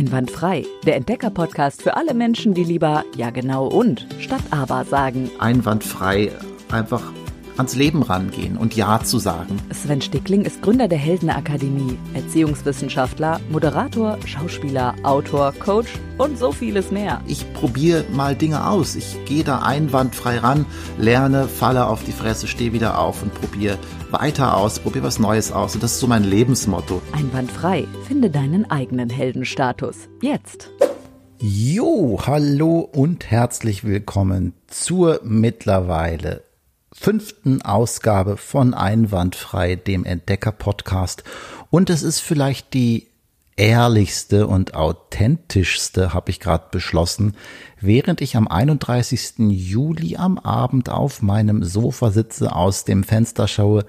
Einwandfrei, der Entdecker-Podcast für alle Menschen, die lieber ja genau und statt aber sagen. Einwandfrei einfach ans Leben rangehen und Ja zu sagen. Sven Stickling ist Gründer der Heldenakademie, Erziehungswissenschaftler, Moderator, Schauspieler, Autor, Coach und so vieles mehr. Ich probiere mal Dinge aus. Ich gehe da einwandfrei ran, lerne, falle auf die Fresse, stehe wieder auf und probiere weiter aus, probiere was Neues aus. Und das ist so mein Lebensmotto. Einwandfrei. Finde deinen eigenen Heldenstatus. Jetzt. Jo, hallo und herzlich willkommen zur mittlerweile fünften Ausgabe von Einwandfrei, dem Entdecker-Podcast. Und es ist vielleicht die ehrlichste und authentischste, habe ich gerade beschlossen, während ich am 31. Juli am Abend auf meinem Sofa sitze, aus dem Fenster schaue,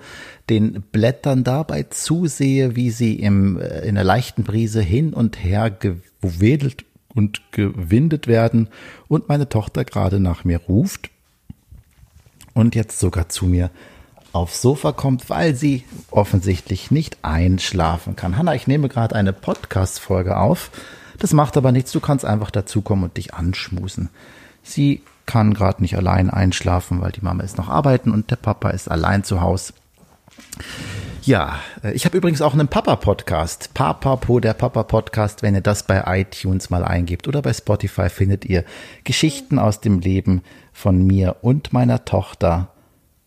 den Blättern dabei zusehe, wie sie im, äh, in der leichten Brise hin und her gewedelt und gewindet werden und meine Tochter gerade nach mir ruft und jetzt sogar zu mir aufs Sofa kommt, weil sie offensichtlich nicht einschlafen kann. Hanna, ich nehme gerade eine Podcast-Folge auf. Das macht aber nichts. Du kannst einfach dazukommen und dich anschmusen. Sie kann gerade nicht allein einschlafen, weil die Mama ist noch arbeiten und der Papa ist allein zu Hause. Ja, äh, ich habe übrigens auch einen Papa-Podcast. Papapo, der Papa-Podcast. Wenn ihr das bei iTunes mal eingebt oder bei Spotify, findet ihr Geschichten aus dem Leben von mir und meiner Tochter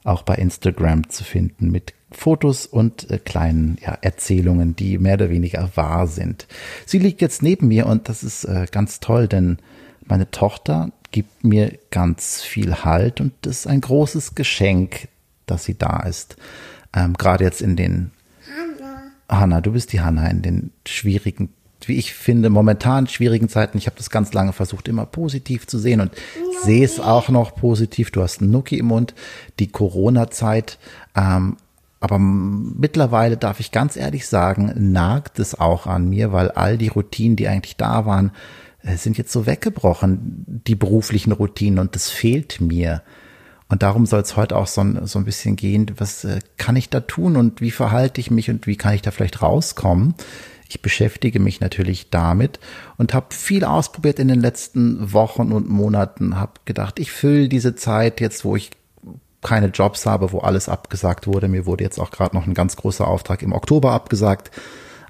auch bei Instagram zu finden mit Fotos und äh, kleinen ja, Erzählungen, die mehr oder weniger wahr sind. Sie liegt jetzt neben mir und das ist äh, ganz toll, denn meine Tochter gibt mir ganz viel Halt und das ist ein großes Geschenk, dass sie da ist. Ähm, Gerade jetzt in den Hanna. Du bist die Hanna in den schwierigen wie ich finde, momentan schwierigen Zeiten. Ich habe das ganz lange versucht, immer positiv zu sehen und sehe es auch noch positiv. Du hast einen Nuki im Mund, die Corona-Zeit. Ähm, aber mittlerweile darf ich ganz ehrlich sagen, nagt es auch an mir, weil all die Routinen, die eigentlich da waren, äh, sind jetzt so weggebrochen, die beruflichen Routinen und das fehlt mir. Und darum soll es heute auch so ein, so ein bisschen gehen, was äh, kann ich da tun und wie verhalte ich mich und wie kann ich da vielleicht rauskommen. Ich beschäftige mich natürlich damit und habe viel ausprobiert in den letzten Wochen und Monaten, habe gedacht, ich fülle diese Zeit jetzt, wo ich keine Jobs habe, wo alles abgesagt wurde. Mir wurde jetzt auch gerade noch ein ganz großer Auftrag im Oktober abgesagt.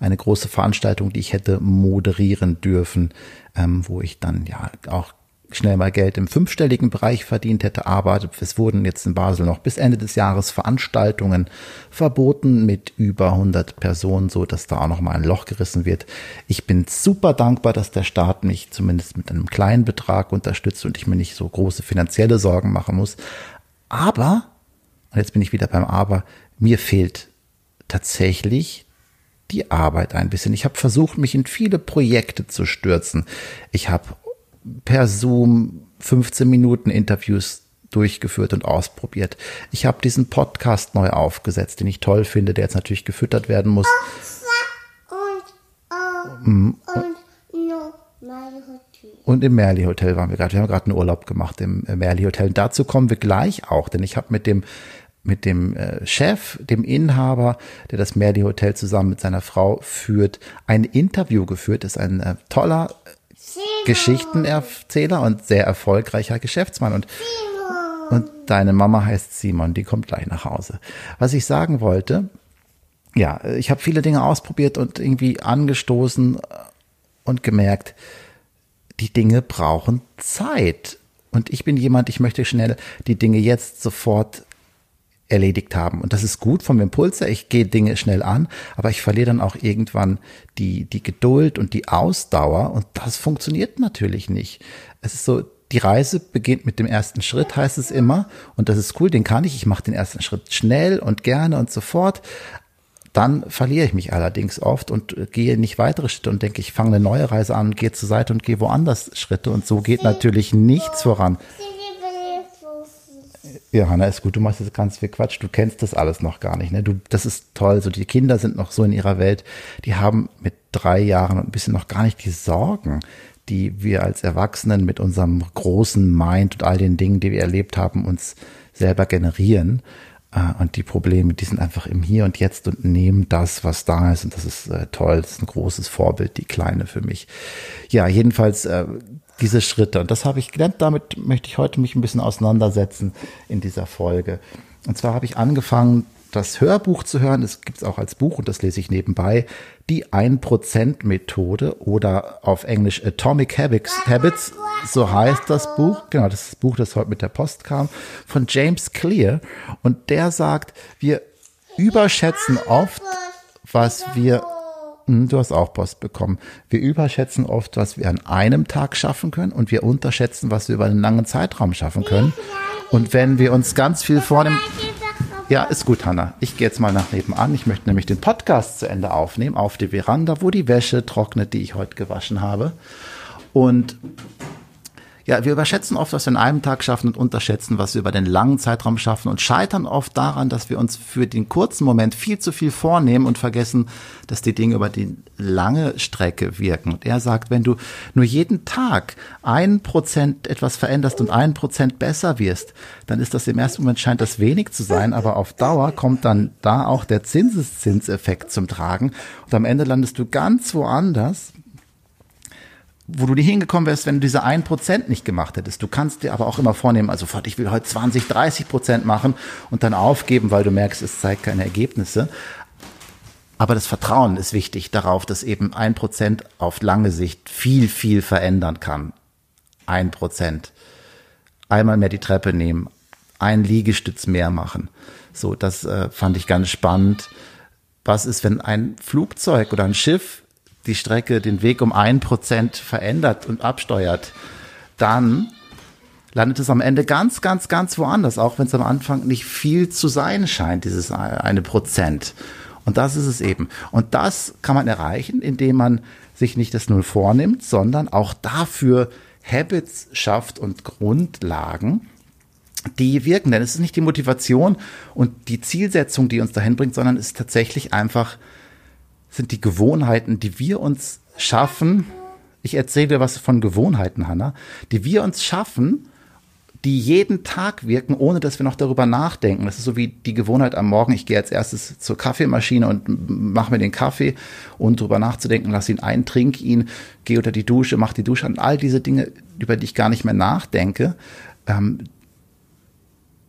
Eine große Veranstaltung, die ich hätte moderieren dürfen, ähm, wo ich dann ja auch schnell mal Geld im fünfstelligen Bereich verdient hätte, aber es wurden jetzt in Basel noch bis Ende des Jahres Veranstaltungen verboten mit über 100 Personen, so dass da auch noch mal ein Loch gerissen wird. Ich bin super dankbar, dass der Staat mich zumindest mit einem kleinen Betrag unterstützt und ich mir nicht so große finanzielle Sorgen machen muss. Aber, und jetzt bin ich wieder beim Aber, mir fehlt tatsächlich die Arbeit ein bisschen. Ich habe versucht, mich in viele Projekte zu stürzen. Ich habe per Zoom 15 Minuten Interviews durchgeführt und ausprobiert. Ich habe diesen Podcast neu aufgesetzt, den ich toll finde, der jetzt natürlich gefüttert werden muss. Und, mm, und, und im Merli Hotel waren wir gerade. Wir haben gerade einen Urlaub gemacht im äh, Merli Hotel. Dazu kommen wir gleich auch, denn ich habe mit dem mit dem äh, Chef, dem Inhaber, der das Merli Hotel zusammen mit seiner Frau führt, ein Interview geführt. Das ist ein äh, toller Geschichtenerzähler und sehr erfolgreicher Geschäftsmann. Und, und deine Mama heißt Simon, die kommt gleich nach Hause. Was ich sagen wollte, ja, ich habe viele Dinge ausprobiert und irgendwie angestoßen und gemerkt, die Dinge brauchen Zeit. Und ich bin jemand, ich möchte schnell die Dinge jetzt sofort erledigt haben. Und das ist gut vom Impuls her. Ich gehe Dinge schnell an, aber ich verliere dann auch irgendwann die, die Geduld und die Ausdauer. Und das funktioniert natürlich nicht. Es ist so, die Reise beginnt mit dem ersten Schritt, heißt es immer. Und das ist cool, den kann ich. Ich mache den ersten Schritt schnell und gerne und sofort. Dann verliere ich mich allerdings oft und gehe nicht weitere Schritte und denke, ich fange eine neue Reise an, gehe zur Seite und gehe woanders Schritte. Und so geht natürlich nichts voran. Ja, Hanna, ist gut, du machst jetzt ganz viel Quatsch, du kennst das alles noch gar nicht. Ne? Du, das ist toll, so die Kinder sind noch so in ihrer Welt, die haben mit drei Jahren ein bisschen noch gar nicht die Sorgen, die wir als Erwachsenen mit unserem großen Mind und all den Dingen, die wir erlebt haben, uns selber generieren. Äh, und die Probleme, die sind einfach im Hier und Jetzt und nehmen das, was da ist. Und das ist äh, toll. Das ist ein großes Vorbild, die Kleine für mich. Ja, jedenfalls äh, diese Schritte. Und das habe ich gelernt. Damit möchte ich heute mich ein bisschen auseinandersetzen in dieser Folge. Und zwar habe ich angefangen, das Hörbuch zu hören. Es gibt es auch als Buch und das lese ich nebenbei. Die 1%-Methode oder auf Englisch Atomic Habits, Habits, so heißt das Buch. Genau, das das Buch, das heute mit der Post kam, von James Clear. Und der sagt, wir überschätzen oft, was wir Du hast auch Post bekommen. Wir überschätzen oft, was wir an einem Tag schaffen können und wir unterschätzen, was wir über einen langen Zeitraum schaffen können. Und wenn wir uns ganz viel vornehmen, ja, ist gut, Hanna. Ich gehe jetzt mal nach nebenan. Ich möchte nämlich den Podcast zu Ende aufnehmen auf die Veranda, wo die Wäsche trocknet, die ich heute gewaschen habe. Und ja, wir überschätzen oft, was wir in einem Tag schaffen und unterschätzen, was wir über den langen Zeitraum schaffen und scheitern oft daran, dass wir uns für den kurzen Moment viel zu viel vornehmen und vergessen, dass die Dinge über die lange Strecke wirken. Und er sagt, wenn du nur jeden Tag ein Prozent etwas veränderst und ein Prozent besser wirst, dann ist das im ersten Moment scheint das wenig zu sein, aber auf Dauer kommt dann da auch der Zinseszinseffekt zum Tragen und am Ende landest du ganz woanders, wo du nie hingekommen wärst, wenn du diese ein Prozent nicht gemacht hättest. Du kannst dir aber auch immer vornehmen, also ich will heute 20, 30 Prozent machen und dann aufgeben, weil du merkst, es zeigt keine Ergebnisse. Aber das Vertrauen ist wichtig darauf, dass eben ein Prozent auf lange Sicht viel, viel verändern kann. Ein Prozent. Einmal mehr die Treppe nehmen, ein Liegestütz mehr machen. So, das äh, fand ich ganz spannend. Was ist, wenn ein Flugzeug oder ein Schiff die Strecke, den Weg um ein Prozent verändert und absteuert, dann landet es am Ende ganz, ganz, ganz woanders, auch wenn es am Anfang nicht viel zu sein scheint, dieses eine Prozent. Und das ist es eben. Und das kann man erreichen, indem man sich nicht das Null vornimmt, sondern auch dafür Habits schafft und Grundlagen, die wirken. Denn es ist nicht die Motivation und die Zielsetzung, die uns dahin bringt, sondern es ist tatsächlich einfach sind die Gewohnheiten, die wir uns schaffen. Ich erzähle dir was von Gewohnheiten, Hanna, die wir uns schaffen, die jeden Tag wirken, ohne dass wir noch darüber nachdenken. Das ist so wie die Gewohnheit am Morgen. Ich gehe als erstes zur Kaffeemaschine und mache mir den Kaffee und darüber nachzudenken, lass ihn ein, trink ihn, gehe unter die Dusche, mach die Dusche an. All diese Dinge, über die ich gar nicht mehr nachdenke, ähm,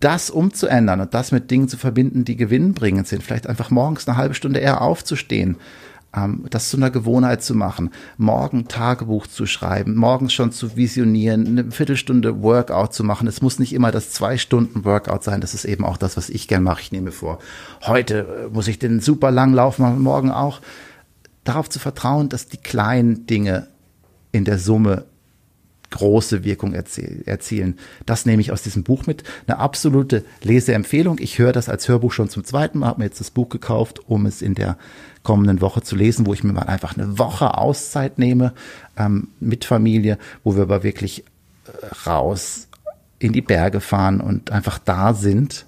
das umzuändern und das mit Dingen zu verbinden, die gewinnbringend sind. Vielleicht einfach morgens eine halbe Stunde eher aufzustehen, ähm, das zu einer Gewohnheit zu machen, morgen Tagebuch zu schreiben, morgens schon zu visionieren, eine Viertelstunde Workout zu machen. Es muss nicht immer das zwei Stunden Workout sein. Das ist eben auch das, was ich gern mache. Ich nehme vor, heute äh, muss ich den super langen Lauf machen, morgen auch. Darauf zu vertrauen, dass die kleinen Dinge in der Summe große Wirkung erzielen. Das nehme ich aus diesem Buch mit. Eine absolute Leseempfehlung. Ich höre das als Hörbuch schon zum zweiten Mal, habe mir jetzt das Buch gekauft, um es in der kommenden Woche zu lesen, wo ich mir mal einfach eine Woche Auszeit nehme ähm, mit Familie, wo wir aber wirklich äh, raus in die Berge fahren und einfach da sind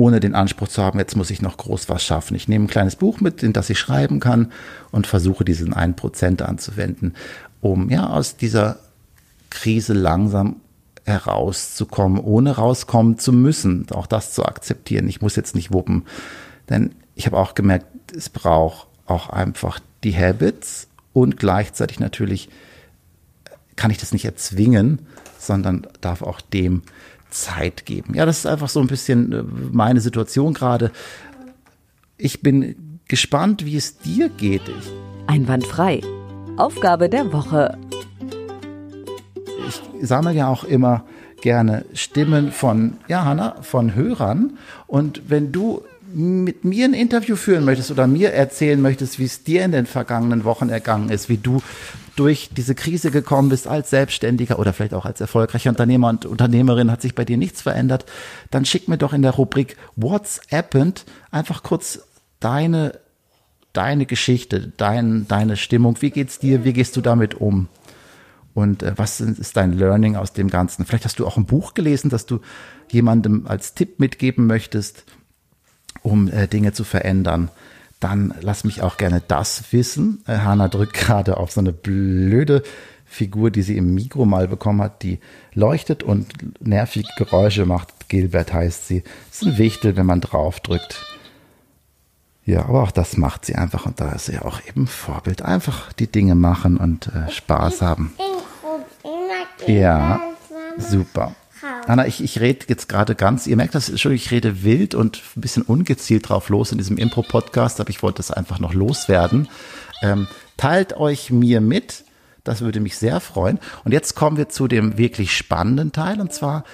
ohne den Anspruch zu haben, jetzt muss ich noch groß was schaffen. Ich nehme ein kleines Buch mit, in das ich schreiben kann und versuche diesen einen Prozent anzuwenden um ja aus dieser Krise langsam herauszukommen, ohne rauskommen zu müssen, auch das zu akzeptieren. Ich muss jetzt nicht wuppen, denn ich habe auch gemerkt, es braucht auch einfach die Habits und gleichzeitig natürlich kann ich das nicht erzwingen, sondern darf auch dem Zeit geben. Ja, das ist einfach so ein bisschen äh, meine Situation gerade. Ich bin gespannt, wie es dir geht. Einwandfrei Aufgabe der Woche. Ich sammle ja auch immer gerne Stimmen von, ja, Hanna, von Hörern. Und wenn du mit mir ein Interview führen möchtest oder mir erzählen möchtest, wie es dir in den vergangenen Wochen ergangen ist, wie du durch diese Krise gekommen bist als Selbstständiger oder vielleicht auch als erfolgreicher Unternehmer und Unternehmerin, hat sich bei dir nichts verändert, dann schick mir doch in der Rubrik What's happened einfach kurz deine deine Geschichte, dein, deine Stimmung, wie geht's dir, wie gehst du damit um? Und äh, was ist dein Learning aus dem Ganzen? Vielleicht hast du auch ein Buch gelesen, das du jemandem als Tipp mitgeben möchtest, um äh, Dinge zu verändern. Dann lass mich auch gerne das wissen. Äh, Hanna drückt gerade auf so eine blöde Figur, die sie im Mikro mal bekommen hat, die leuchtet und nervige Geräusche macht. Gilbert heißt sie. Das ist ein Wichtel, wenn man draufdrückt. Ja, aber auch das macht sie einfach und da ist sie auch eben Vorbild. Einfach die Dinge machen und äh, Spaß haben. Ja, super. Anna, ich, ich rede jetzt gerade ganz, ihr merkt das schon, ich rede wild und ein bisschen ungezielt drauf los in diesem Impro-Podcast, aber ich wollte das einfach noch loswerden. Ähm, teilt euch mir mit, das würde mich sehr freuen. Und jetzt kommen wir zu dem wirklich spannenden Teil und zwar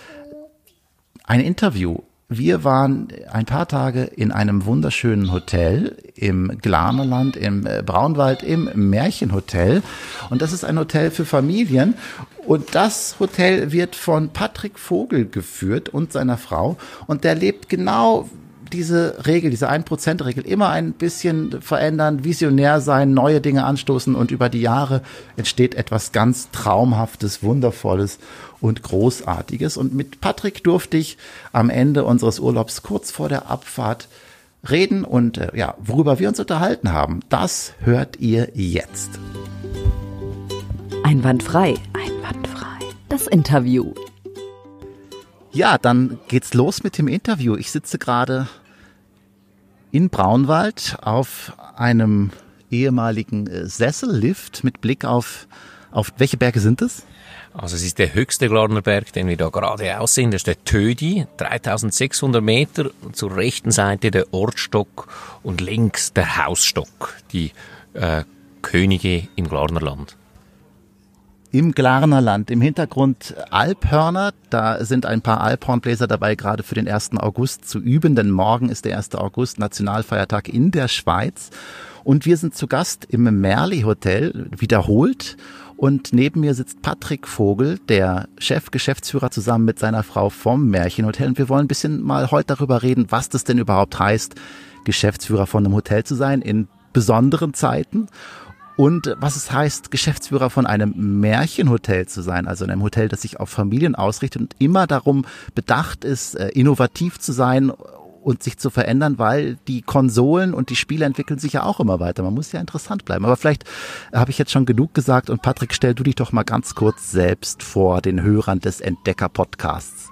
ein Interview. Wir waren ein paar Tage in einem wunderschönen Hotel im Glanerland, im äh, Braunwald, im Märchenhotel. Und das ist ein Hotel für Familien. Und das Hotel wird von Patrick Vogel geführt und seiner Frau. Und der lebt genau diese Regel, diese 1%-Regel immer ein bisschen verändern, visionär sein, neue Dinge anstoßen und über die Jahre entsteht etwas ganz Traumhaftes, Wundervolles und Großartiges. Und mit Patrick durfte ich am Ende unseres Urlaubs kurz vor der Abfahrt reden und äh, ja, worüber wir uns unterhalten haben, das hört ihr jetzt. Einwandfrei, einwandfrei. Das Interview. Ja, dann geht's los mit dem Interview. Ich sitze gerade in Braunwald auf einem ehemaligen äh, Sessellift mit Blick auf, auf welche Berge sind es? Also es ist der höchste Glarnerberg, den wir da gerade aussehen. Das ist der Tödi, 3600 Meter. Zur rechten Seite der Ortstock und links der Hausstock, die äh, Könige im Glarnerland im Glarnerland. Im Hintergrund Alphörner. Da sind ein paar Alphornbläser dabei, gerade für den 1. August zu üben, denn morgen ist der 1. August Nationalfeiertag in der Schweiz. Und wir sind zu Gast im Merli Hotel, wiederholt. Und neben mir sitzt Patrick Vogel, der Chef, Geschäftsführer zusammen mit seiner Frau vom Märchenhotel. Und wir wollen ein bisschen mal heute darüber reden, was das denn überhaupt heißt, Geschäftsführer von einem Hotel zu sein in besonderen Zeiten und was es heißt, Geschäftsführer von einem Märchenhotel zu sein, also in einem Hotel, das sich auf Familien ausrichtet und immer darum bedacht ist, äh, innovativ zu sein und sich zu verändern, weil die Konsolen und die Spiele entwickeln sich ja auch immer weiter. Man muss ja interessant bleiben. Aber vielleicht habe ich jetzt schon genug gesagt und Patrick, stell du dich doch mal ganz kurz selbst vor den Hörern des Entdecker-Podcasts.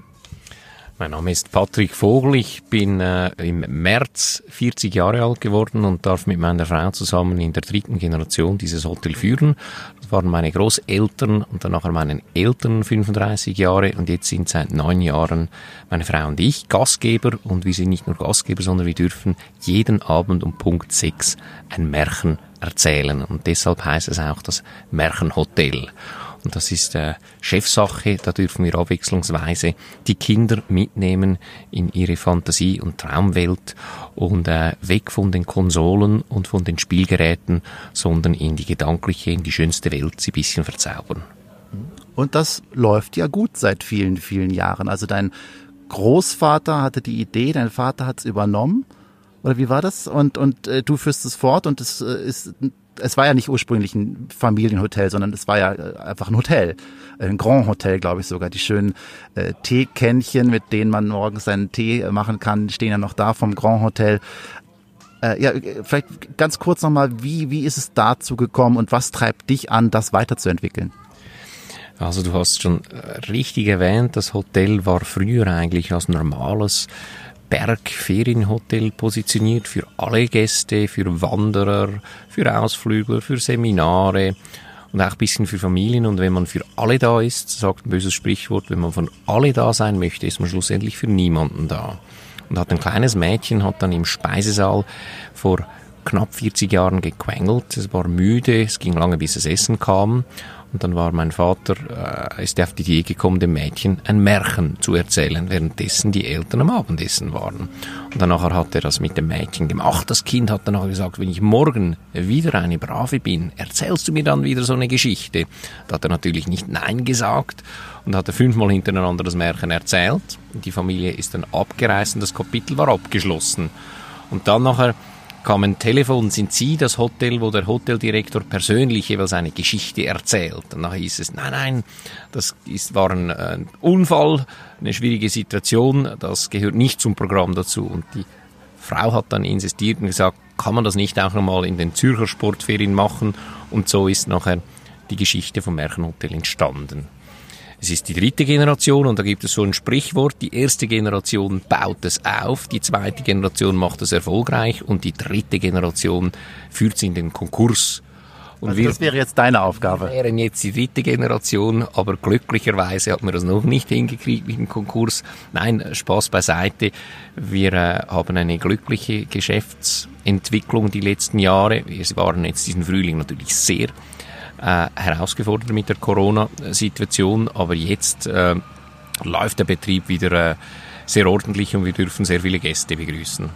Mein Name ist Patrick Vogel. Ich bin äh, im März 40 Jahre alt geworden und darf mit meiner Frau zusammen in der dritten Generation dieses Hotel führen. Das waren meine Großeltern und dann nachher meinen Eltern 35 Jahre und jetzt sind seit neun Jahren meine Frau und ich Gastgeber und wir sind nicht nur Gastgeber, sondern wir dürfen jeden Abend um Punkt 6 ein Märchen erzählen und deshalb heißt es auch das Märchenhotel. Und das ist äh, Chefsache. Da dürfen wir abwechslungsweise die Kinder mitnehmen in ihre Fantasie- und Traumwelt und äh, weg von den Konsolen und von den Spielgeräten, sondern in die gedankliche, in die schönste Welt sie bisschen verzaubern. Und das läuft ja gut seit vielen, vielen Jahren. Also dein Großvater hatte die Idee, dein Vater hat es übernommen. Oder wie war das? Und, und äh, du führst es fort und es äh, ist es war ja nicht ursprünglich ein Familienhotel, sondern es war ja äh, einfach ein Hotel. Ein Grand Hotel, glaube ich sogar. Die schönen äh, Teekännchen, mit denen man morgens seinen Tee äh, machen kann, stehen ja noch da vom Grand Hotel. Äh, ja, vielleicht ganz kurz nochmal, wie, wie ist es dazu gekommen und was treibt dich an, das weiterzuentwickeln? Also du hast schon äh, richtig erwähnt, das Hotel war früher eigentlich als normales Bergferienhotel positioniert für alle Gäste, für Wanderer, für Ausflügler, für Seminare und auch ein bisschen für Familien. Und wenn man für alle da ist, sagt ein böses Sprichwort, wenn man von alle da sein möchte, ist man schlussendlich für niemanden da. Und hat ein kleines Mädchen, hat dann im Speisesaal vor knapp 40 Jahren gequengelt. Es war müde, es ging lange, bis es Essen kam. Und dann war mein Vater, äh, ist auf die Idee gekommen, dem Mädchen ein Märchen zu erzählen, währenddessen die Eltern am Abendessen waren. Und dann nachher hat er das mit dem Mädchen gemacht. Das Kind hat dann auch gesagt, wenn ich morgen wieder eine Brave bin, erzählst du mir dann wieder so eine Geschichte? Da hat er natürlich nicht Nein gesagt und hat er fünfmal hintereinander das Märchen erzählt. Die Familie ist dann abgereist und das Kapitel war abgeschlossen. Und dann nachher kam ein Telefon, sind Sie das Hotel, wo der Hoteldirektor persönlich jeweils eine Geschichte erzählt? Und nachher hieß es, nein, nein, das ist, war ein, ein Unfall, eine schwierige Situation, das gehört nicht zum Programm dazu. Und die Frau hat dann insistiert und gesagt, kann man das nicht auch nochmal in den Zürcher Sportferien machen? Und so ist nachher die Geschichte vom Märchenhotel entstanden. Es ist die dritte Generation und da gibt es so ein Sprichwort, die erste Generation baut es auf, die zweite Generation macht es erfolgreich und die dritte Generation führt es in den Konkurs. Und also wir, das wäre jetzt deine Aufgabe. Wir wären jetzt die dritte Generation, aber glücklicherweise hat man das noch nicht hingekriegt mit dem Konkurs. Nein, Spaß beiseite. Wir äh, haben eine glückliche Geschäftsentwicklung die letzten Jahre. Wir waren jetzt diesen Frühling natürlich sehr äh, herausgefordert mit der Corona-Situation, aber jetzt äh, läuft der Betrieb wieder äh, sehr ordentlich und wir dürfen sehr viele Gäste begrüßen.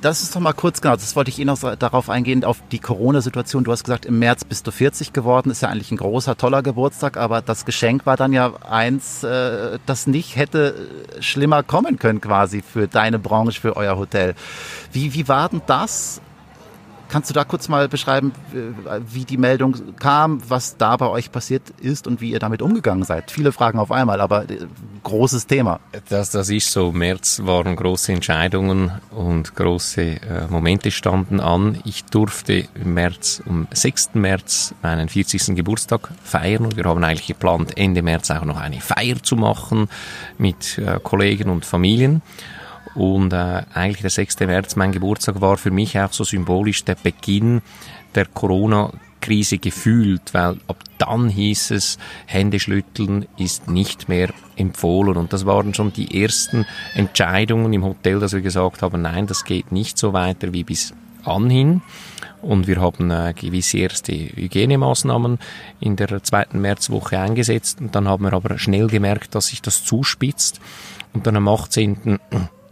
Das ist doch mal kurz genau, das wollte ich eh noch darauf eingehen, auf die Corona-Situation. Du hast gesagt, im März bist du 40 geworden, ist ja eigentlich ein großer, toller Geburtstag, aber das Geschenk war dann ja eins, äh, das nicht hätte schlimmer kommen können quasi für deine Branche, für euer Hotel. Wie, wie war denn das? Kannst du da kurz mal beschreiben, wie die Meldung kam, was da bei euch passiert ist und wie ihr damit umgegangen seid? Viele Fragen auf einmal, aber äh, großes Thema. Das, das ist so. März waren große Entscheidungen und große äh, Momente standen an. Ich durfte im März, am 6. März meinen 40. Geburtstag feiern und wir haben eigentlich geplant, Ende März auch noch eine Feier zu machen mit äh, Kollegen und Familien. Und äh, eigentlich der 6. März, mein Geburtstag, war für mich auch so symbolisch der Beginn der Corona-Krise gefühlt, weil ab dann hieß es, Hände schütteln ist nicht mehr empfohlen. Und das waren schon die ersten Entscheidungen im Hotel, dass wir gesagt haben, nein, das geht nicht so weiter wie bis anhin. Und wir haben äh, gewisse erste Hygienemaßnahmen in der zweiten Märzwoche eingesetzt. Und dann haben wir aber schnell gemerkt, dass sich das zuspitzt. Und dann am 18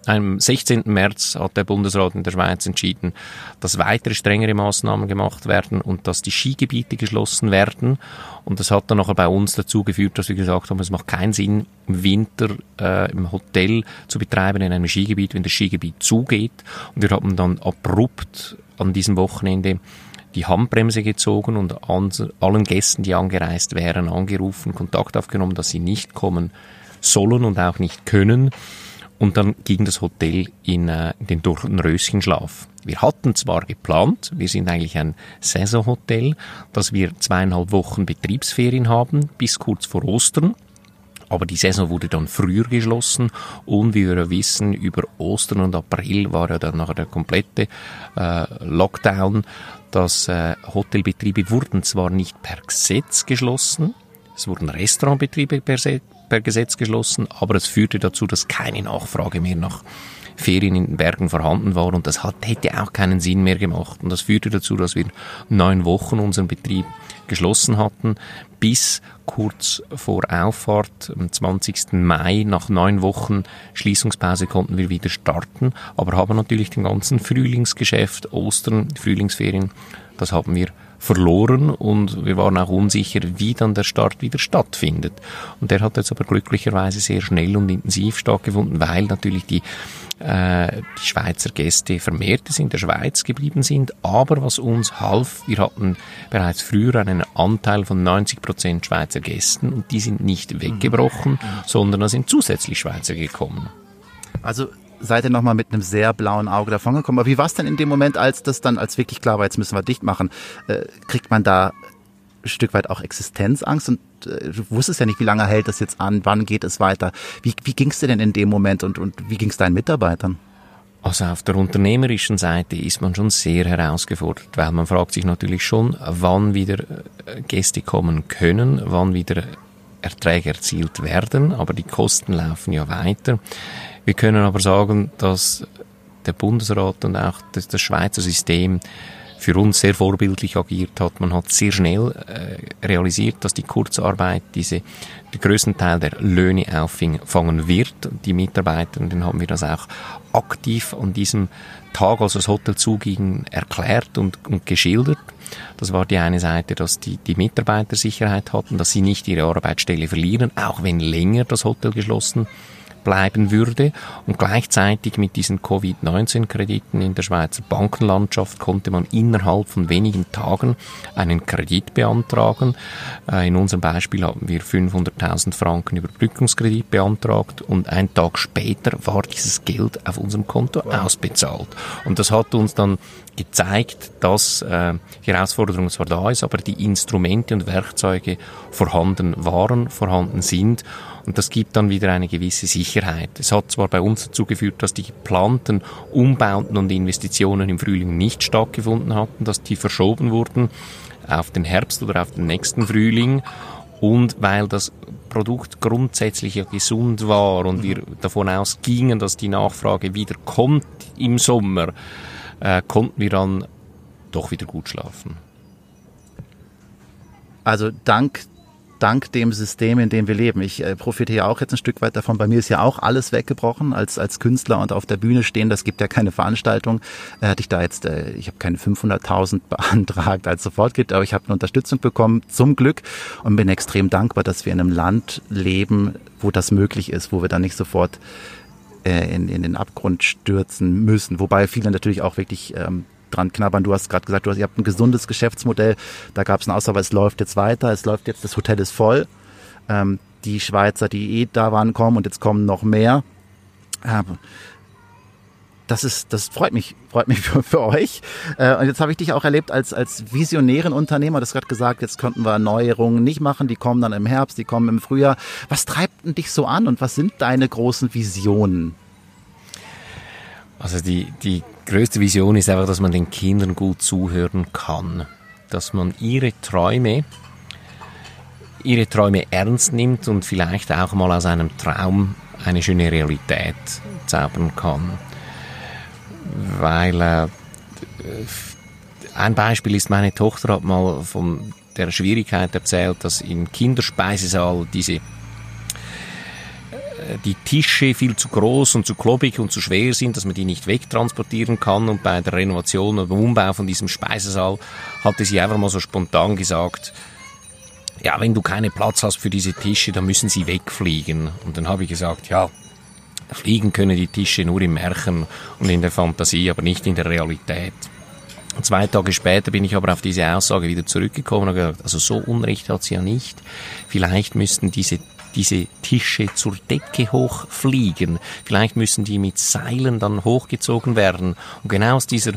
am 16. März hat der Bundesrat in der Schweiz entschieden, dass weitere strengere Maßnahmen gemacht werden und dass die Skigebiete geschlossen werden. Und das hat dann nachher bei uns dazu geführt, dass wir gesagt haben, es macht keinen Sinn, im Winter äh, im Hotel zu betreiben in einem Skigebiet, wenn das Skigebiet zugeht. Und wir haben dann abrupt an diesem Wochenende die Handbremse gezogen und allen Gästen, die angereist wären, angerufen, Kontakt aufgenommen, dass sie nicht kommen sollen und auch nicht können und dann ging das Hotel in, äh, in den Röschenschlaf. Wir hatten zwar geplant, wir sind eigentlich ein Saisonhotel, dass wir zweieinhalb Wochen Betriebsferien haben bis kurz vor Ostern. Aber die Saison wurde dann früher geschlossen und wie wir wissen, über Ostern und April war ja dann nachher der komplette äh, Lockdown. Das äh, Hotelbetriebe wurden zwar nicht per Gesetz geschlossen, es wurden Restaurantbetriebe per, per Gesetz geschlossen, aber es führte dazu, dass keine Nachfrage mehr nach Ferien in den Bergen vorhanden war und das hat, hätte auch keinen Sinn mehr gemacht. Und das führte dazu, dass wir neun Wochen unseren Betrieb geschlossen hatten, bis kurz vor Auffahrt am 20. Mai nach neun Wochen Schließungspause konnten wir wieder starten, aber haben natürlich den ganzen Frühlingsgeschäft, Ostern, Frühlingsferien, das haben wir verloren und wir waren auch unsicher, wie dann der Start wieder stattfindet. Und der hat jetzt aber glücklicherweise sehr schnell und intensiv stattgefunden, weil natürlich die äh, die Schweizer Gäste vermehrt in der Schweiz geblieben sind. Aber was uns half, wir hatten bereits früher einen Anteil von 90 Prozent Schweizer Gästen und die sind nicht weggebrochen, mhm. sondern da sind zusätzlich Schweizer gekommen. Also seid ihr nochmal mit einem sehr blauen Auge davongekommen. Aber wie war es denn in dem Moment, als das dann, als wirklich klar war, jetzt müssen wir dicht machen, äh, kriegt man da ein Stück weit auch Existenzangst und äh, du wusstest ja nicht, wie lange hält das jetzt an, wann geht es weiter. Wie, wie ging es dir denn in dem Moment und, und wie ging es deinen Mitarbeitern? Also auf der unternehmerischen Seite ist man schon sehr herausgefordert, weil man fragt sich natürlich schon, wann wieder äh, Gäste kommen können, wann wieder Erträge erzielt werden, aber die Kosten laufen ja weiter. Wir können aber sagen, dass der Bundesrat und auch das, das Schweizer System für uns sehr vorbildlich agiert hat. Man hat sehr schnell äh, realisiert, dass die Kurzarbeit diese den größten Teil der Löhne auffangen wird. Die Mitarbeitenden haben wir das auch aktiv an diesem Tag, als das Hotel zuging, erklärt und, und geschildert. Das war die eine Seite, dass die, die Mitarbeiter Sicherheit hatten, dass sie nicht ihre Arbeitsstelle verlieren, auch wenn länger das Hotel geschlossen bleiben würde. Und gleichzeitig mit diesen Covid-19-Krediten in der Schweizer Bankenlandschaft konnte man innerhalb von wenigen Tagen einen Kredit beantragen. Äh, in unserem Beispiel haben wir 500.000 Franken Überbrückungskredit beantragt und ein Tag später war dieses Geld auf unserem Konto ausbezahlt. Und das hat uns dann gezeigt, dass äh, die Herausforderung zwar da ist, aber die Instrumente und Werkzeuge vorhanden waren, vorhanden sind und das gibt dann wieder eine gewisse Sicherheit. Es hat zwar bei uns dazu geführt, dass die geplanten Umbauten und Investitionen im Frühling nicht stattgefunden hatten, dass die verschoben wurden auf den Herbst oder auf den nächsten Frühling und weil das Produkt grundsätzlich ja gesund war und wir davon ausgingen, dass die Nachfrage wieder kommt im Sommer, äh, konnten wir dann doch wieder gut schlafen. Also dank dank dem System, in dem wir leben. Ich äh, profitiere auch jetzt ein Stück weit davon. Bei mir ist ja auch alles weggebrochen als als Künstler und auf der Bühne stehen. Das gibt ja keine Veranstaltung. Äh, hatte ich da jetzt, äh, ich habe keine 500.000 beantragt als sofort gibt, aber ich habe eine Unterstützung bekommen zum Glück und bin extrem dankbar, dass wir in einem Land leben, wo das möglich ist, wo wir dann nicht sofort äh, in, in den Abgrund stürzen müssen. Wobei viele natürlich auch wirklich ähm, dran knabbern. Du hast gerade gesagt, du hast, ihr habt ein gesundes Geschäftsmodell. Da gab es einen Ausdauer, es läuft jetzt weiter. Es läuft jetzt, das Hotel ist voll. Ähm, die Schweizer, die eh da waren, kommen und jetzt kommen noch mehr. Ähm, das ist, das freut mich, freut mich für, für euch. Äh, und jetzt habe ich dich auch erlebt als als visionären Unternehmer. Das gerade gesagt, jetzt könnten wir Neuerungen nicht machen. Die kommen dann im Herbst, die kommen im Frühjahr. Was treibt denn dich so an und was sind deine großen Visionen? Also die die größte Vision ist einfach, dass man den Kindern gut zuhören kann, dass man ihre Träume ihre Träume ernst nimmt und vielleicht auch mal aus einem Traum eine schöne Realität zaubern kann. Weil äh, ein Beispiel ist, meine Tochter hat mal von der Schwierigkeit erzählt, dass im Kinderspeisesaal diese die Tische viel zu groß und zu klobig und zu schwer sind, dass man die nicht wegtransportieren kann. Und bei der Renovation und Umbau von diesem Speisesaal hatte sie einfach mal so spontan gesagt, ja, wenn du keinen Platz hast für diese Tische, dann müssen sie wegfliegen. Und dann habe ich gesagt, ja, Fliegen können die Tische nur im Märchen und in der Fantasie, aber nicht in der Realität. Zwei Tage später bin ich aber auf diese Aussage wieder zurückgekommen und gesagt, also so Unrecht hat sie ja nicht. Vielleicht müssten diese diese Tische zur Decke hochfliegen. Vielleicht müssen die mit Seilen dann hochgezogen werden. Und genau aus dieser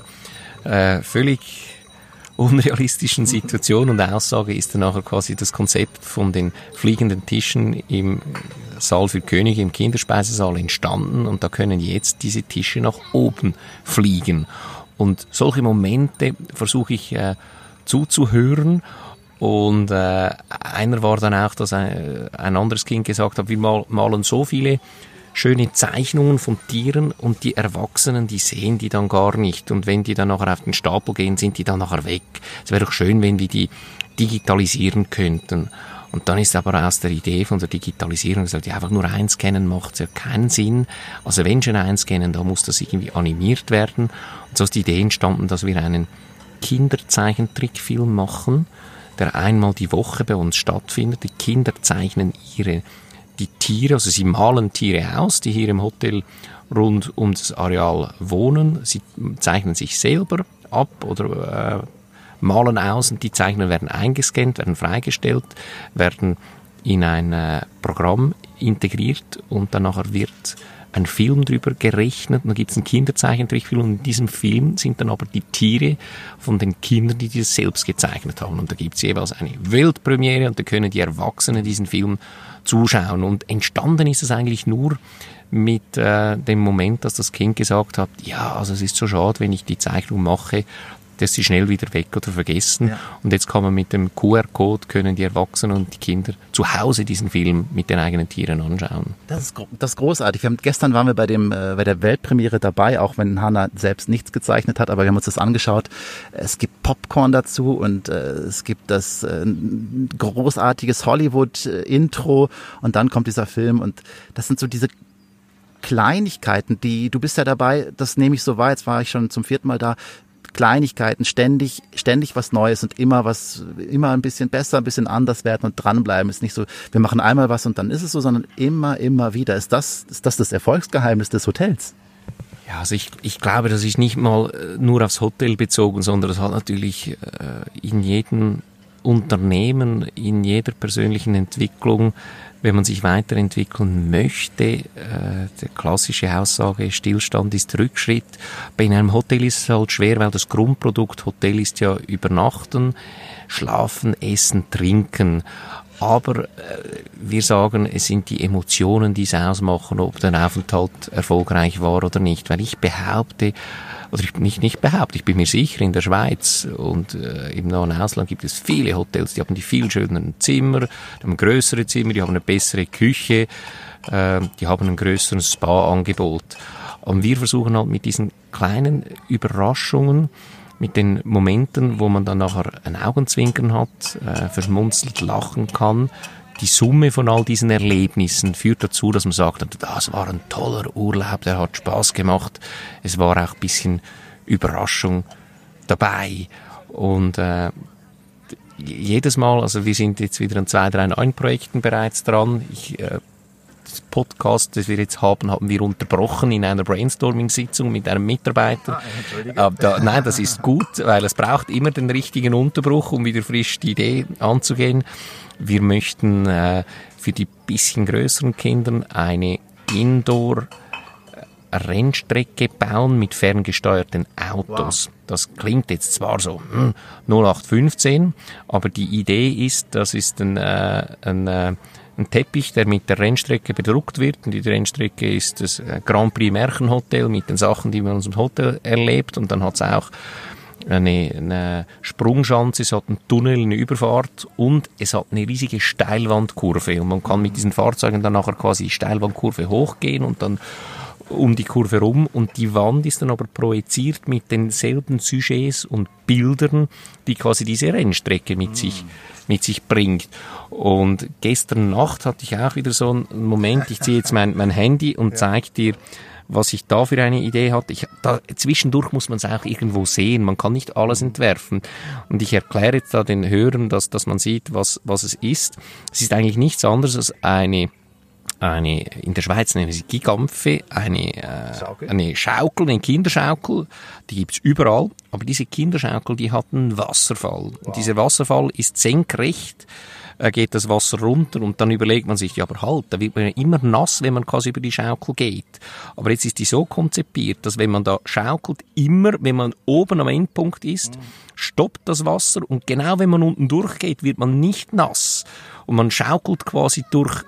äh, völlig unrealistischen Situation und Aussage ist dann nachher quasi das Konzept von den fliegenden Tischen im Saal für Könige im Kinderspeisesaal entstanden und da können jetzt diese Tische nach oben fliegen. Und solche Momente versuche ich äh, zuzuhören und äh, einer war dann auch, dass ein, ein anderes Kind gesagt hat, wir mal, malen so viele schöne Zeichnungen von Tieren und die Erwachsenen, die sehen die dann gar nicht. Und wenn die dann nachher auf den Stapel gehen, sind die dann nachher weg. Es wäre doch schön, wenn wir die digitalisieren könnten. Und dann ist aber aus der Idee von der Digitalisierung gesagt, ja, einfach nur einscannen macht ja keinen Sinn. Also wenn schon einscannen, da muss das irgendwie animiert werden. Und so ist die Idee entstanden, dass wir einen Kinderzeichentrickfilm machen, der einmal die Woche bei uns stattfindet. Die Kinder zeichnen ihre die Tiere, also sie malen Tiere aus, die hier im Hotel rund um das Areal wohnen. Sie zeichnen sich selber ab oder äh, malen aus und die Zeichner werden eingescannt, werden freigestellt, werden in ein äh, Programm integriert und dann nachher wird ein Film drüber gerechnet. Und dann gibt es einen Kinderzeichentrickfilm und in diesem Film sind dann aber die Tiere von den Kindern, die das selbst gezeichnet haben. Und da gibt es jeweils eine Weltpremiere und da können die Erwachsenen diesen Film zuschauen. Und entstanden ist es eigentlich nur mit äh, dem Moment, dass das Kind gesagt hat, ja, also es ist so schade, wenn ich die Zeichnung mache, dass sie schnell wieder weg oder vergessen. Ja. Und jetzt kann man mit dem QR-Code können die Erwachsenen und die Kinder zu Hause diesen Film mit den eigenen Tieren anschauen. Das ist, das ist großartig. Haben, gestern waren wir bei dem äh, bei der Weltpremiere dabei, auch wenn Hanna selbst nichts gezeichnet hat, aber wir haben uns das angeschaut. Es gibt Popcorn dazu und äh, es gibt das äh, großartiges Hollywood-Intro und dann kommt dieser Film und das sind so diese Kleinigkeiten, die, du bist ja dabei, das nehme ich so wahr, jetzt war ich schon zum vierten Mal da, Kleinigkeiten, ständig, ständig was Neues und immer was, immer ein bisschen besser, ein bisschen anders werden und dranbleiben. Ist nicht so, wir machen einmal was und dann ist es so, sondern immer, immer wieder. Ist das, ist das das Erfolgsgeheimnis des Hotels? Ja, also ich, ich glaube, das ist nicht mal äh, nur aufs Hotel bezogen, sondern das hat natürlich äh, in jedem Unternehmen in jeder persönlichen Entwicklung, wenn man sich weiterentwickeln möchte, äh, die klassische Aussage, Stillstand ist Rückschritt. Bei einem Hotel ist es halt schwer, weil das Grundprodukt Hotel ist ja übernachten, schlafen, essen, trinken. Aber äh, wir sagen, es sind die Emotionen, die es ausmachen, ob der Aufenthalt erfolgreich war oder nicht. Weil ich behaupte, oder ich nicht, nicht behaupte, ich bin mir sicher, in der Schweiz und äh, im nahen Ausland gibt es viele Hotels, die haben die viel schöneren Zimmer, die haben größere Zimmer, die haben eine bessere Küche, äh, die haben ein größeres Spa-Angebot. Und wir versuchen halt mit diesen kleinen Überraschungen, mit den Momenten, wo man dann nachher ein Augenzwinkern hat, äh, verschmunzelt lachen kann, die Summe von all diesen Erlebnissen führt dazu, dass man sagt, das war ein toller Urlaub, der hat Spaß gemacht. Es war auch ein bisschen Überraschung dabei. Und äh, jedes Mal, also wir sind jetzt wieder an zwei, drei neuen Projekten bereits dran. Ich, äh, Podcast, das wir jetzt haben, haben wir unterbrochen in einer Brainstorming-Sitzung mit einem Mitarbeiter. Ah, da, nein, das ist gut, weil es braucht immer den richtigen Unterbruch, um wieder frisch die Idee anzugehen. Wir möchten äh, für die bisschen größeren Kinder eine Indoor Rennstrecke bauen mit ferngesteuerten Autos. Wow. Das klingt jetzt zwar so hm, 0815, aber die Idee ist, das ist ein, äh, ein, äh, ein Teppich, der mit der Rennstrecke bedruckt wird. Und die Rennstrecke ist das äh, Grand Prix Märchenhotel mit den Sachen, die man in unserem Hotel erlebt. Und dann hat es auch eine, eine Sprungschanze, es hat einen Tunnel, eine Überfahrt und es hat eine riesige Steilwandkurve und man kann mit diesen Fahrzeugen dann nachher quasi die Steilwandkurve hochgehen und dann um die Kurve rum und die Wand ist dann aber projiziert mit denselben Sujets und Bildern, die quasi diese Rennstrecke mit sich mit sich bringt. Und gestern Nacht hatte ich auch wieder so einen Moment, ich ziehe jetzt mein, mein Handy und zeige dir was ich da für eine Idee hatte. Ich, da, zwischendurch muss man es auch irgendwo sehen. Man kann nicht alles entwerfen. Und ich erkläre jetzt da den Hörern, dass, dass man sieht, was, was es ist. Es ist eigentlich nichts anderes als eine eine, in der Schweiz nennen sie Gigampfe, eine, äh, eine Schaukel, eine Kinderschaukel, die gibt's überall, aber diese Kinderschaukel, die hat einen Wasserfall. Wow. Und dieser Wasserfall ist senkrecht äh, geht das Wasser runter und dann überlegt man sich, ja aber halt, da wird man ja immer nass, wenn man quasi über die Schaukel geht. Aber jetzt ist die so konzipiert, dass wenn man da schaukelt, immer, wenn man oben am Endpunkt ist, mhm. stoppt das Wasser und genau wenn man unten durchgeht, wird man nicht nass. Und man schaukelt quasi durch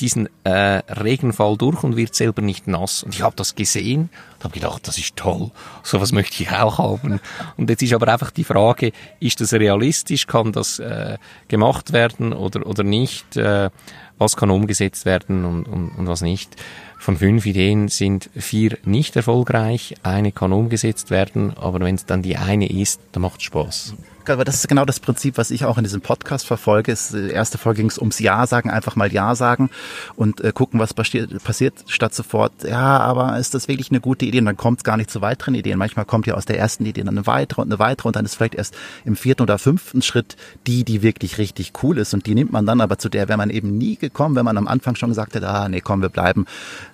diesen äh, Regenfall durch und wird selber nicht nass. Und ich habe das gesehen und habe gedacht, das ist toll, sowas möchte ich auch haben. Und jetzt ist aber einfach die Frage, ist das realistisch, kann das äh, gemacht werden oder, oder nicht, äh, was kann umgesetzt werden und, und, und was nicht. Von fünf Ideen sind vier nicht erfolgreich, eine kann umgesetzt werden, aber wenn es dann die eine ist, dann macht es Spaß aber das ist genau das Prinzip, was ich auch in diesem Podcast verfolge. Ist, äh, erste Folge ging es ums Ja sagen, einfach mal Ja sagen und äh, gucken, was passiert, statt sofort, ja, aber ist das wirklich eine gute Idee? Und dann kommt es gar nicht zu weiteren Ideen. Manchmal kommt ja aus der ersten Idee dann eine weitere und eine weitere und dann ist vielleicht erst im vierten oder fünften Schritt die, die wirklich richtig cool ist und die nimmt man dann aber zu der wäre man eben nie gekommen, wenn man am Anfang schon gesagt hätte, ah, nee, komm, wir bleiben,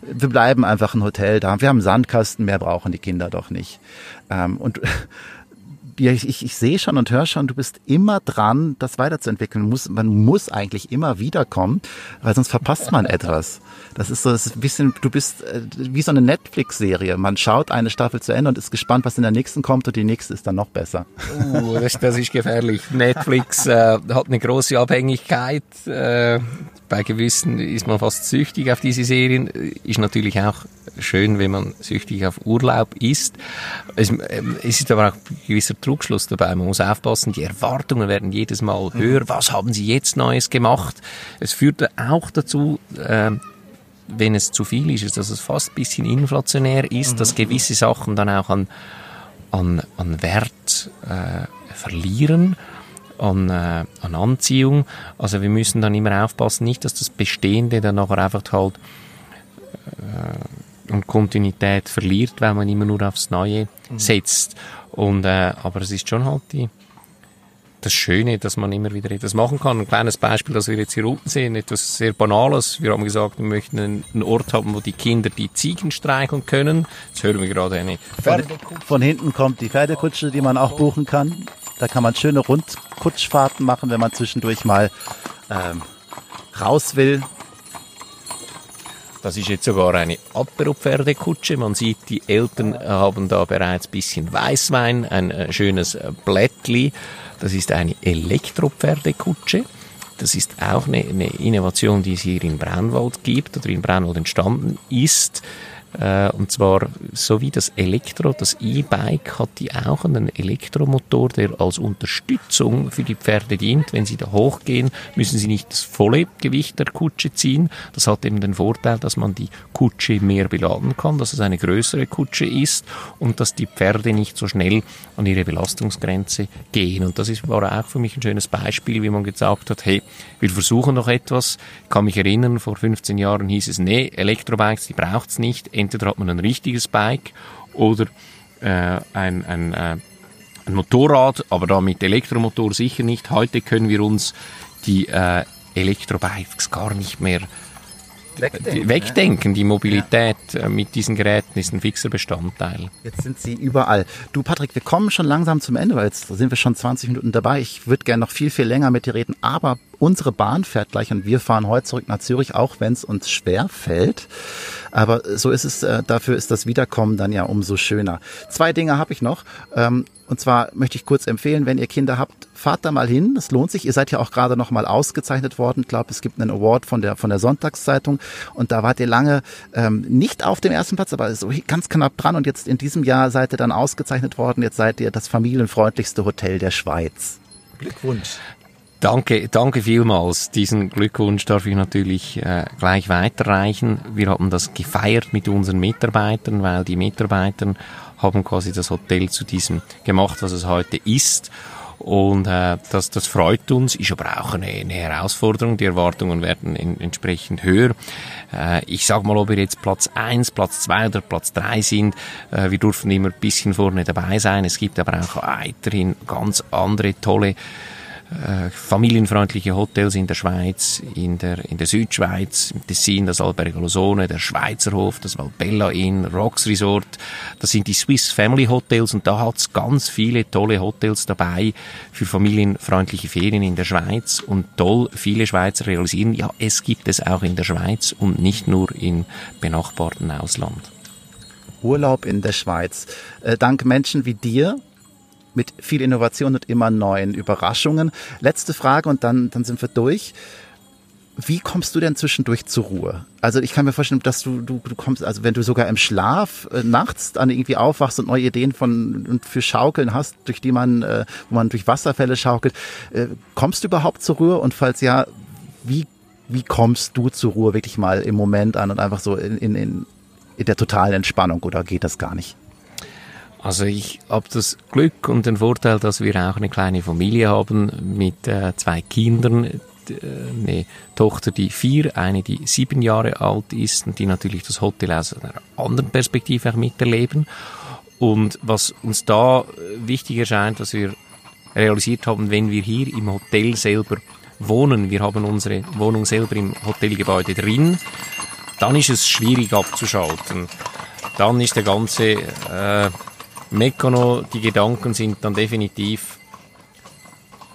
wir bleiben einfach ein Hotel da. Wir haben Sandkasten, mehr brauchen die Kinder doch nicht. Ähm, und ich, ich, ich sehe schon und höre schon, du bist immer dran, das weiterzuentwickeln. Muss, man muss eigentlich immer wiederkommen, weil sonst verpasst man etwas. Das ist so das ist ein bisschen, du bist äh, wie so eine Netflix-Serie. Man schaut eine Staffel zu Ende und ist gespannt, was in der nächsten kommt und die nächste ist dann noch besser. Uh, das, das ist gefährlich. Netflix äh, hat eine große Abhängigkeit. Äh, bei gewissen ist man fast süchtig auf diese Serien. Ist natürlich auch schön, wenn man süchtig auf Urlaub ist. Es, ähm, es ist aber auch ein gewisser Trugschluss dabei. Man muss aufpassen, die Erwartungen werden jedes Mal mhm. höher. Was haben Sie jetzt Neues gemacht? Es führt auch dazu, äh, wenn es zu viel ist, dass es fast ein bisschen inflationär ist, mhm. dass gewisse Sachen dann auch an, an, an Wert äh, verlieren, an, äh, an Anziehung. Also wir müssen dann immer aufpassen, nicht, dass das Bestehende dann nachher einfach halt äh, und Kontinuität verliert, weil man immer nur aufs Neue mhm. setzt. Und, äh, aber es ist schon halt die, das Schöne, dass man immer wieder etwas machen kann. Ein kleines Beispiel, das wir jetzt hier unten sehen, etwas sehr Banales. Wir haben gesagt, wir möchten einen Ort haben, wo die Kinder die Ziegen streicheln können. Jetzt hören wir gerade eine Pferdekutsche. Von hinten kommt die Pferdekutsche, die man auch buchen kann. Da kann man schöne Rundkutschfahrten machen, wenn man zwischendurch mal ähm, raus will. Das ist jetzt sogar eine Apero-Pferdekutsche. Man sieht, die Eltern haben da bereits ein bisschen Weißwein, ein äh, schönes äh, Blättli. Das ist eine Elektropferdekutsche. Das ist auch eine, eine Innovation, die es hier in Braunwald gibt oder in Braunwald entstanden ist. Äh, und zwar, so wie das Elektro, das E-Bike hat die auch einen Elektromotor, der als Unterstützung für die Pferde dient. Wenn sie da hochgehen, müssen sie nicht das volle Gewicht der Kutsche ziehen. Das hat eben den Vorteil, dass man die Kutsche mehr beladen kann, dass es eine größere Kutsche ist und dass die Pferde nicht so schnell an ihre Belastungsgrenze gehen. Und das ist, war auch für mich ein schönes Beispiel, wie man gesagt hat, hey, wir versuchen noch etwas. Ich kann mich erinnern, vor 15 Jahren hieß es, nee, Elektrobikes, die braucht's nicht entweder hat man ein richtiges Bike oder äh, ein, ein, äh, ein Motorrad, aber da mit Elektromotor sicher nicht. Heute können wir uns die äh, Elektrobikes gar nicht mehr wegdenken. wegdenken. Die Mobilität ja. Äh, mit diesen Geräten ist ein fixer Bestandteil. Jetzt sind sie überall. Du, Patrick, wir kommen schon langsam zum Ende, weil jetzt sind wir schon 20 Minuten dabei. Ich würde gerne noch viel, viel länger mit dir reden, aber unsere Bahn fährt gleich und wir fahren heute zurück nach Zürich, auch wenn es uns schwer fällt. Aber so ist es, äh, dafür ist das Wiederkommen dann ja umso schöner. Zwei Dinge habe ich noch. Ähm, und zwar möchte ich kurz empfehlen, wenn ihr Kinder habt, fahrt da mal hin. Das lohnt sich. Ihr seid ja auch gerade noch mal ausgezeichnet worden. Ich glaube, es gibt einen Award von der von der Sonntagszeitung und da wart ihr lange ähm, nicht auf dem ersten Platz, aber so ganz knapp dran. Und jetzt in diesem Jahr seid ihr dann ausgezeichnet worden. Jetzt seid ihr das familienfreundlichste Hotel der Schweiz. Glückwunsch. Danke, danke vielmals. Diesen Glückwunsch darf ich natürlich äh, gleich weiterreichen. Wir haben das gefeiert mit unseren Mitarbeitern, weil die Mitarbeiter haben quasi das Hotel zu diesem gemacht, was es heute ist. Und äh, das, das freut uns, ist aber auch eine, eine Herausforderung. Die Erwartungen werden in, entsprechend höher. Äh, ich sag mal, ob wir jetzt Platz eins, Platz zwei oder Platz drei sind, äh, wir durften immer ein bisschen vorne dabei sein. Es gibt aber auch weiterhin ganz andere tolle äh, familienfreundliche Hotels in der Schweiz, in der, in der Südschweiz, im Tessin, das Albergo Losone, der Schweizer Hof, das Valbella Inn, Rocks Resort. Das sind die Swiss Family Hotels und da hat's ganz viele tolle Hotels dabei für familienfreundliche Ferien in der Schweiz und toll, viele Schweizer realisieren, ja, es gibt es auch in der Schweiz und nicht nur im benachbarten Ausland. Urlaub in der Schweiz. Äh, dank Menschen wie dir mit viel Innovation und immer neuen Überraschungen. Letzte Frage und dann, dann sind wir durch. Wie kommst du denn zwischendurch zur Ruhe? Also ich kann mir vorstellen, dass du, du, du kommst, also wenn du sogar im Schlaf äh, nachts dann irgendwie aufwachst und neue Ideen von und für Schaukeln hast, durch die man, äh, wo man durch Wasserfälle schaukelt, äh, kommst du überhaupt zur Ruhe? Und falls ja, wie, wie kommst du zur Ruhe wirklich mal im Moment an und einfach so in, in, in, in der totalen Entspannung oder geht das gar nicht? Also ich habe das Glück und den Vorteil, dass wir auch eine kleine Familie haben mit äh, zwei Kindern. Äh, eine Tochter, die vier, eine, die sieben Jahre alt ist und die natürlich das Hotel aus einer anderen Perspektive auch miterleben. Und was uns da äh, wichtig erscheint, dass wir realisiert haben, wenn wir hier im Hotel selber wohnen, wir haben unsere Wohnung selber im Hotelgebäude drin, dann ist es schwierig abzuschalten. Dann ist der ganze äh, Meccano, die Gedanken sind dann definitiv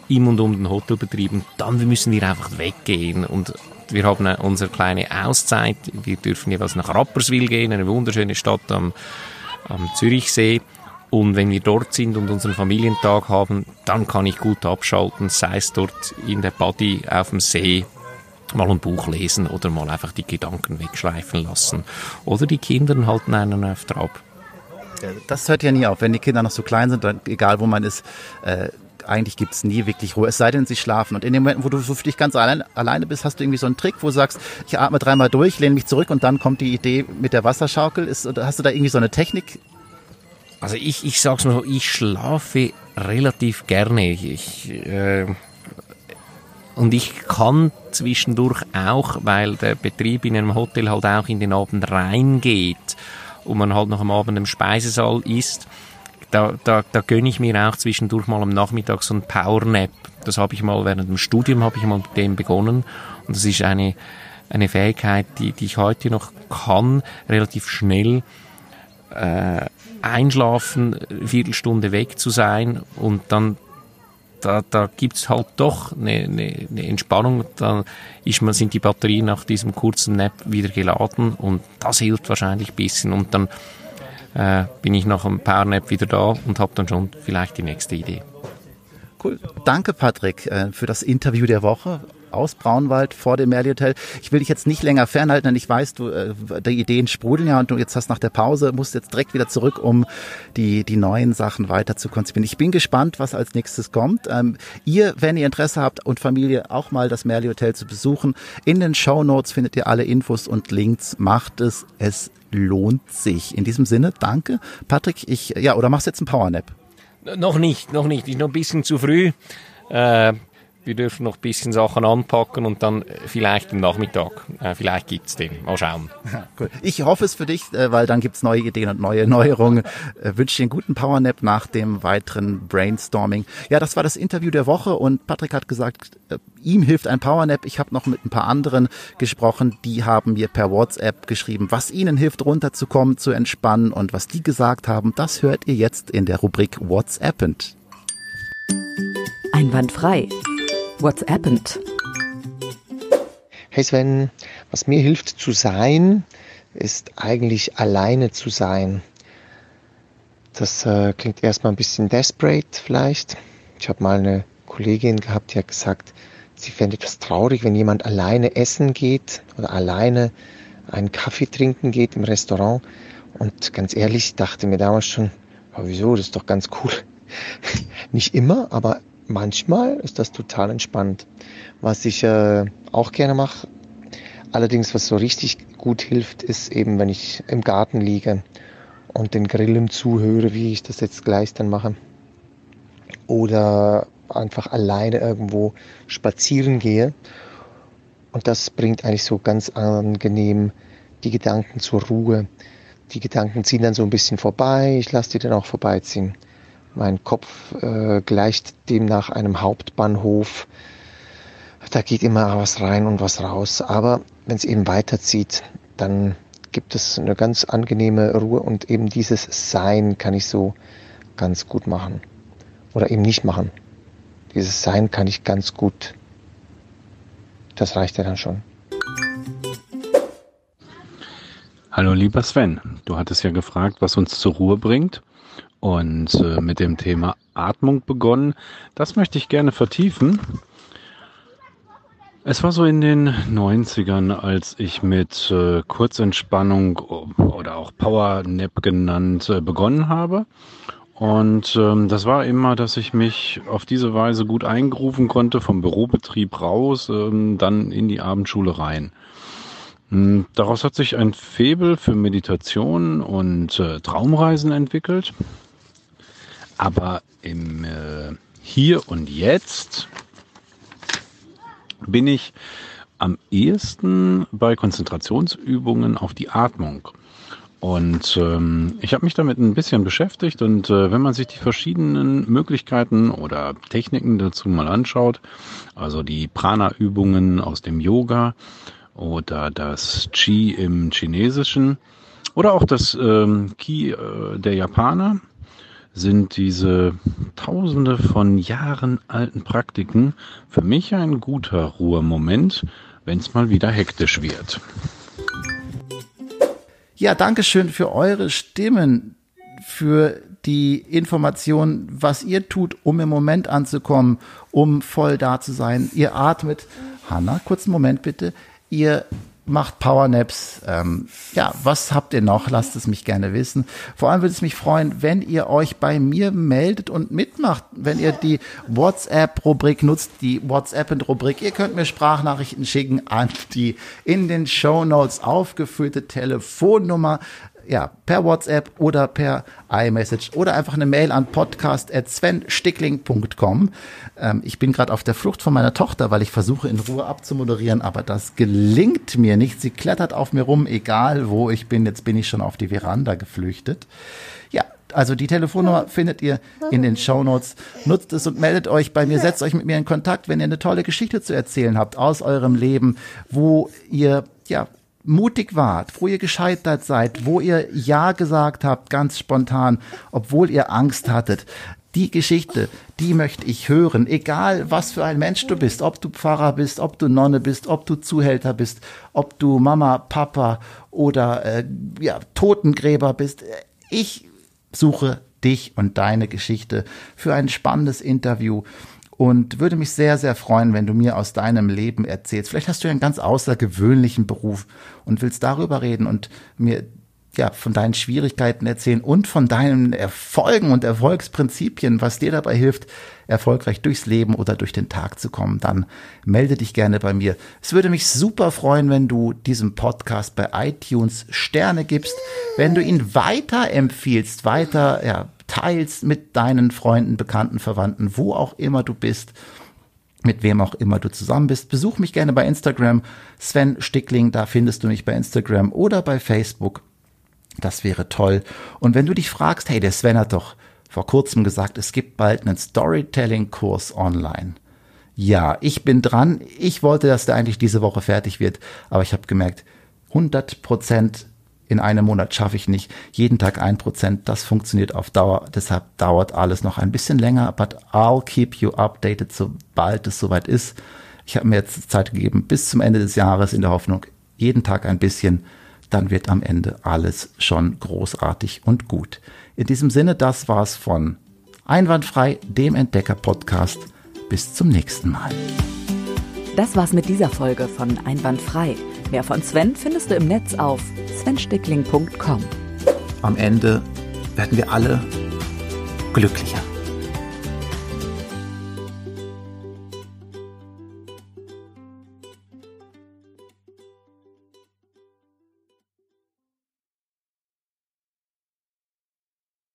im und um den Hotelbetrieb und dann müssen wir einfach weggehen und wir haben unsere kleine Auszeit. Wir dürfen jeweils nach Rapperswil gehen, eine wunderschöne Stadt am, am Zürichsee. Und wenn wir dort sind und unseren Familientag haben, dann kann ich gut abschalten, sei es dort in der Body auf dem See, mal ein Buch lesen oder mal einfach die Gedanken wegschleifen lassen. Oder die Kinder halten einen auf Trab. Das hört ja nie auf. Wenn die Kinder noch so klein sind, dann, egal wo man ist, äh, eigentlich gibt's nie wirklich Ruhe, es sei denn, sie schlafen. Und in den Momenten, wo du so für dich ganz allein, alleine bist, hast du irgendwie so einen Trick, wo du sagst, ich atme dreimal durch, lehne mich zurück und dann kommt die Idee mit der Wasserschaukel. Ist, hast du da irgendwie so eine Technik? Also ich, ich sag's mal so, ich schlafe relativ gerne. Ich, äh, und ich kann zwischendurch auch, weil der Betrieb in einem Hotel halt auch in den Abend reingeht, und man halt noch am Abend im Speisesaal isst, da, da, da gönne ich mir auch zwischendurch mal am Nachmittag so ein Powernap. Das habe ich mal während dem Studium habe ich mal mit dem begonnen und das ist eine eine Fähigkeit, die, die ich heute noch kann, relativ schnell äh, einschlafen, Viertelstunde weg zu sein und dann da, da gibt's halt doch eine, eine, eine Entspannung. Da ist man, sind die Batterien nach diesem kurzen Nap wieder geladen und das hilft wahrscheinlich ein bisschen. Und dann äh, bin ich nach einem Power Nap wieder da und habe dann schon vielleicht die nächste Idee. Cool. Danke, Patrick, äh, für das Interview der Woche aus Braunwald vor dem Merli Hotel. Ich will dich jetzt nicht länger fernhalten, denn ich weiß, du äh, die Ideen sprudeln ja und du jetzt hast nach der Pause musst jetzt direkt wieder zurück, um die die neuen Sachen weiter zu konzipieren. Ich bin gespannt, was als nächstes kommt. Ähm, ihr, wenn ihr Interesse habt und Familie auch mal das Merli Hotel zu besuchen, in den Show Notes findet ihr alle Infos und Links. Macht es, es lohnt sich. In diesem Sinne, danke, Patrick. Ich ja oder machst jetzt einen Power Nap? Noch nicht, noch nicht. Ist noch ein bisschen zu früh. Äh, wir dürfen noch ein bisschen Sachen anpacken und dann vielleicht im Nachmittag. Äh, vielleicht gibt's den. Mal schauen. cool. Ich hoffe es für dich, äh, weil dann gibt's neue Ideen und neue Neuerungen. Äh, wünsche dir einen guten Powernap nach dem weiteren Brainstorming. Ja, das war das Interview der Woche und Patrick hat gesagt, äh, ihm hilft ein Powernap. Ich habe noch mit ein paar anderen gesprochen, die haben mir per WhatsApp geschrieben, was ihnen hilft, runterzukommen, zu entspannen und was die gesagt haben, das hört ihr jetzt in der Rubrik WhatsAppend. Einwandfrei. What's happened? Hey Sven, was mir hilft zu sein, ist eigentlich alleine zu sein. Das äh, klingt erstmal ein bisschen desperate vielleicht. Ich habe mal eine Kollegin gehabt, die hat gesagt, sie fände etwas traurig, wenn jemand alleine essen geht oder alleine einen Kaffee trinken geht im Restaurant. Und ganz ehrlich, ich dachte mir damals schon, oh, wieso, das ist doch ganz cool. Nicht immer, aber manchmal ist das total entspannt. Was ich äh, auch gerne mache, allerdings was so richtig gut hilft, ist eben, wenn ich im Garten liege und den Grillen zuhöre, wie ich das jetzt gleich dann mache. Oder einfach alleine irgendwo spazieren gehe. Und das bringt eigentlich so ganz angenehm die Gedanken zur Ruhe. Die Gedanken ziehen dann so ein bisschen vorbei, ich lasse die dann auch vorbeiziehen. Mein Kopf äh, gleicht demnach einem Hauptbahnhof. Da geht immer was rein und was raus. Aber wenn es eben weiterzieht, dann gibt es eine ganz angenehme Ruhe und eben dieses Sein kann ich so ganz gut machen. Oder eben nicht machen. Dieses Sein kann ich ganz gut. Das reicht ja dann schon. Hallo lieber Sven, du hattest ja gefragt, was uns zur Ruhe bringt und äh, mit dem Thema Atmung begonnen. Das möchte ich gerne vertiefen. Es war so in den 90ern, als ich mit äh, Kurzentspannung oder auch Power Nap genannt äh, begonnen habe. Und ähm, das war immer, dass ich mich auf diese Weise gut eingerufen konnte, vom Bürobetrieb raus, ähm, dann in die Abendschule rein. Hm, daraus hat sich ein Febel für Meditation und äh, Traumreisen entwickelt. Aber im äh, Hier und Jetzt bin ich am ehesten bei Konzentrationsübungen auf die Atmung. Und ähm, ich habe mich damit ein bisschen beschäftigt und äh, wenn man sich die verschiedenen Möglichkeiten oder Techniken dazu mal anschaut, also die Prana-Übungen aus dem Yoga oder das Qi im Chinesischen oder auch das ähm, Ki äh, der Japaner, sind diese tausende von Jahren alten Praktiken für mich ein guter Ruhemoment, wenn es mal wieder hektisch wird. Ja, danke schön für eure Stimmen, für die Information, was ihr tut, um im Moment anzukommen, um voll da zu sein. Ihr atmet. Hanna, kurzen Moment bitte. Ihr macht Powernaps. Ähm, ja, was habt ihr noch? Lasst es mich gerne wissen. Vor allem würde es mich freuen, wenn ihr euch bei mir meldet und mitmacht, wenn ihr die WhatsApp-Rubrik nutzt, die WhatsApp-Rubrik. Ihr könnt mir Sprachnachrichten schicken an die in den Show Notes aufgeführte Telefonnummer ja, per WhatsApp oder per iMessage oder einfach eine Mail an podcast.svenstickling.com. Ähm, ich bin gerade auf der Flucht von meiner Tochter, weil ich versuche in Ruhe abzumoderieren, aber das gelingt mir nicht. Sie klettert auf mir rum, egal wo ich bin. Jetzt bin ich schon auf die Veranda geflüchtet. Ja, also die Telefonnummer findet ihr in den Show Notes. Nutzt es und meldet euch bei mir, setzt euch mit mir in Kontakt, wenn ihr eine tolle Geschichte zu erzählen habt aus eurem Leben, wo ihr ja mutig wart, wo ihr gescheitert seid, wo ihr Ja gesagt habt, ganz spontan, obwohl ihr Angst hattet. Die Geschichte, die möchte ich hören, egal was für ein Mensch du bist, ob du Pfarrer bist, ob du Nonne bist, ob du Zuhälter bist, ob du Mama, Papa oder äh, ja, Totengräber bist. Ich suche dich und deine Geschichte für ein spannendes Interview und würde mich sehr, sehr freuen, wenn du mir aus deinem Leben erzählst. Vielleicht hast du einen ganz außergewöhnlichen Beruf und willst darüber reden und mir ja, von deinen Schwierigkeiten erzählen und von deinen Erfolgen und Erfolgsprinzipien, was dir dabei hilft, erfolgreich durchs Leben oder durch den Tag zu kommen, dann melde dich gerne bei mir. Es würde mich super freuen, wenn du diesem Podcast bei iTunes Sterne gibst, wenn du ihn weiter empfiehlst, weiter ja, teilst mit deinen Freunden, Bekannten, Verwandten, wo auch immer du bist mit wem auch immer du zusammen bist. Besuch mich gerne bei Instagram, Sven Stickling, da findest du mich bei Instagram oder bei Facebook. Das wäre toll. Und wenn du dich fragst, hey, der Sven hat doch vor kurzem gesagt, es gibt bald einen Storytelling-Kurs online. Ja, ich bin dran. Ich wollte, dass der eigentlich diese Woche fertig wird, aber ich habe gemerkt, 100 Prozent in einem Monat schaffe ich nicht. Jeden Tag ein Prozent, das funktioniert auf Dauer. Deshalb dauert alles noch ein bisschen länger, but I'll keep you updated, sobald es soweit ist. Ich habe mir jetzt Zeit gegeben bis zum Ende des Jahres in der Hoffnung, jeden Tag ein bisschen dann wird am Ende alles schon großartig und gut. In diesem Sinne, das war's von Einwandfrei, dem Entdecker-Podcast. Bis zum nächsten Mal. Das war's mit dieser Folge von Einwandfrei. Mehr von Sven findest du im Netz auf svenstickling.com. Am Ende werden wir alle glücklicher.